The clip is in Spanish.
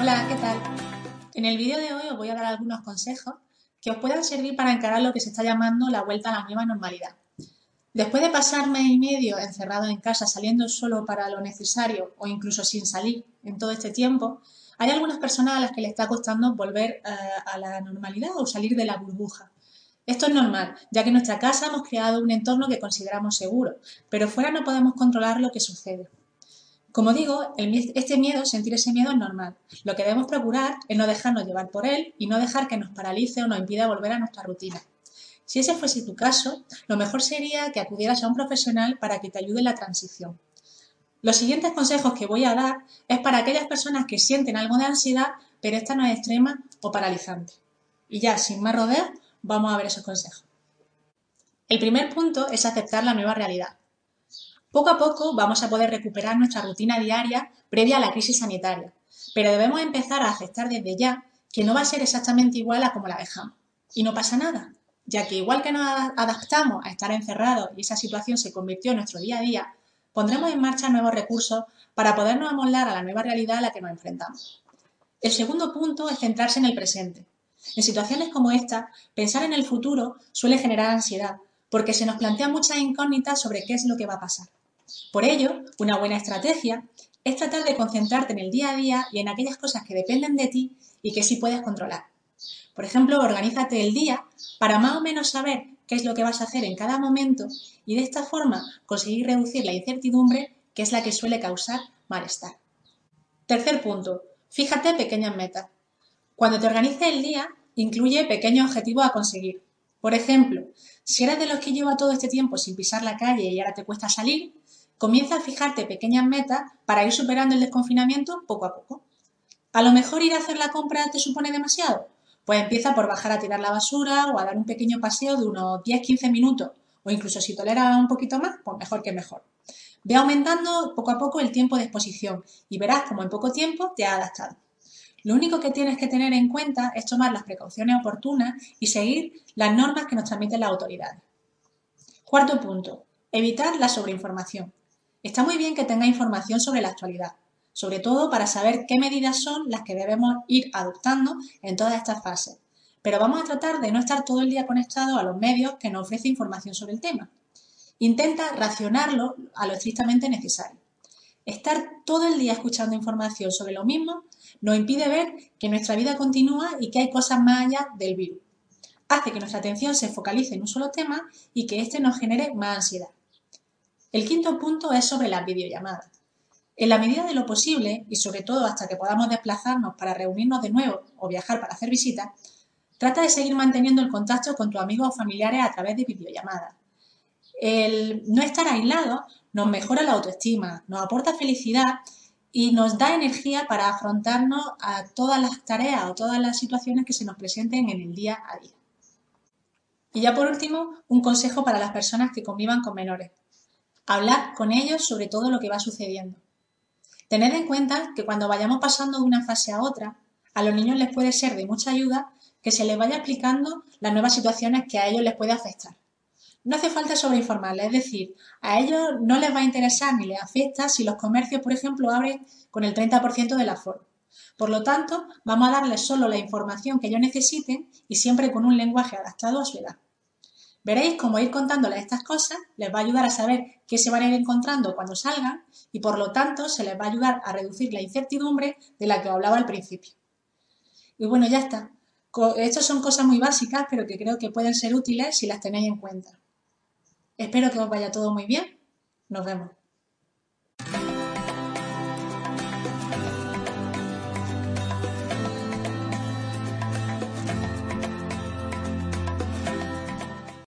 Hola, ¿qué tal? En el vídeo de hoy os voy a dar algunos consejos que os puedan servir para encarar lo que se está llamando la vuelta a la nueva normalidad. Después de pasar mes y medio encerrado en casa, saliendo solo para lo necesario o incluso sin salir en todo este tiempo, hay algunas personas a las que le está costando volver eh, a la normalidad o salir de la burbuja. Esto es normal, ya que en nuestra casa hemos creado un entorno que consideramos seguro, pero fuera no podemos controlar lo que sucede. Como digo, este miedo, sentir ese miedo es normal. Lo que debemos procurar es no dejarnos llevar por él y no dejar que nos paralice o nos impida volver a nuestra rutina. Si ese fuese tu caso, lo mejor sería que acudieras a un profesional para que te ayude en la transición. Los siguientes consejos que voy a dar es para aquellas personas que sienten algo de ansiedad, pero esta no es extrema o paralizante. Y ya, sin más rodeos, vamos a ver esos consejos. El primer punto es aceptar la nueva realidad. Poco a poco vamos a poder recuperar nuestra rutina diaria previa a la crisis sanitaria, pero debemos empezar a aceptar desde ya que no va a ser exactamente igual a como la dejamos. Y no pasa nada, ya que igual que nos adaptamos a estar encerrados y esa situación se convirtió en nuestro día a día, pondremos en marcha nuevos recursos para podernos amoldar a la nueva realidad a la que nos enfrentamos. El segundo punto es centrarse en el presente. En situaciones como esta, pensar en el futuro suele generar ansiedad, porque se nos plantean muchas incógnitas sobre qué es lo que va a pasar. Por ello, una buena estrategia es tratar de concentrarte en el día a día y en aquellas cosas que dependen de ti y que sí puedes controlar. Por ejemplo, organízate el día para más o menos saber qué es lo que vas a hacer en cada momento y de esta forma conseguir reducir la incertidumbre que es la que suele causar malestar. Tercer punto, fíjate pequeñas metas. Cuando te organices el día, incluye pequeños objetivos a conseguir. Por ejemplo, si eres de los que lleva todo este tiempo sin pisar la calle y ahora te cuesta salir, Comienza a fijarte pequeñas metas para ir superando el desconfinamiento poco a poco. A lo mejor ir a hacer la compra te supone demasiado. Pues empieza por bajar a tirar la basura o a dar un pequeño paseo de unos 10-15 minutos o incluso si tolera un poquito más, pues mejor que mejor. Ve aumentando poco a poco el tiempo de exposición y verás como en poco tiempo te ha adaptado. Lo único que tienes que tener en cuenta es tomar las precauciones oportunas y seguir las normas que nos transmiten las autoridades. Cuarto punto, evitar la sobreinformación. Está muy bien que tenga información sobre la actualidad, sobre todo para saber qué medidas son las que debemos ir adoptando en todas estas fases. Pero vamos a tratar de no estar todo el día conectados a los medios que nos ofrecen información sobre el tema. Intenta racionarlo a lo estrictamente necesario. Estar todo el día escuchando información sobre lo mismo nos impide ver que nuestra vida continúa y que hay cosas más allá del virus. Hace que nuestra atención se focalice en un solo tema y que éste nos genere más ansiedad. El quinto punto es sobre las videollamadas. En la medida de lo posible, y sobre todo hasta que podamos desplazarnos para reunirnos de nuevo o viajar para hacer visitas, trata de seguir manteniendo el contacto con tus amigos o familiares a través de videollamadas. El no estar aislado nos mejora la autoestima, nos aporta felicidad y nos da energía para afrontarnos a todas las tareas o todas las situaciones que se nos presenten en el día a día. Y ya por último, un consejo para las personas que convivan con menores. Hablar con ellos sobre todo lo que va sucediendo. Tened en cuenta que cuando vayamos pasando de una fase a otra, a los niños les puede ser de mucha ayuda que se les vaya explicando las nuevas situaciones que a ellos les puede afectar. No hace falta sobreinformarles, es decir, a ellos no les va a interesar ni les afecta si los comercios, por ejemplo, abren con el 30% del aforo. Por lo tanto, vamos a darles solo la información que ellos necesiten y siempre con un lenguaje adaptado a su edad. Veréis cómo ir contándoles estas cosas les va a ayudar a saber qué se van a ir encontrando cuando salgan y por lo tanto se les va a ayudar a reducir la incertidumbre de la que hablaba al principio. Y bueno, ya está. Estas son cosas muy básicas, pero que creo que pueden ser útiles si las tenéis en cuenta. Espero que os vaya todo muy bien. Nos vemos.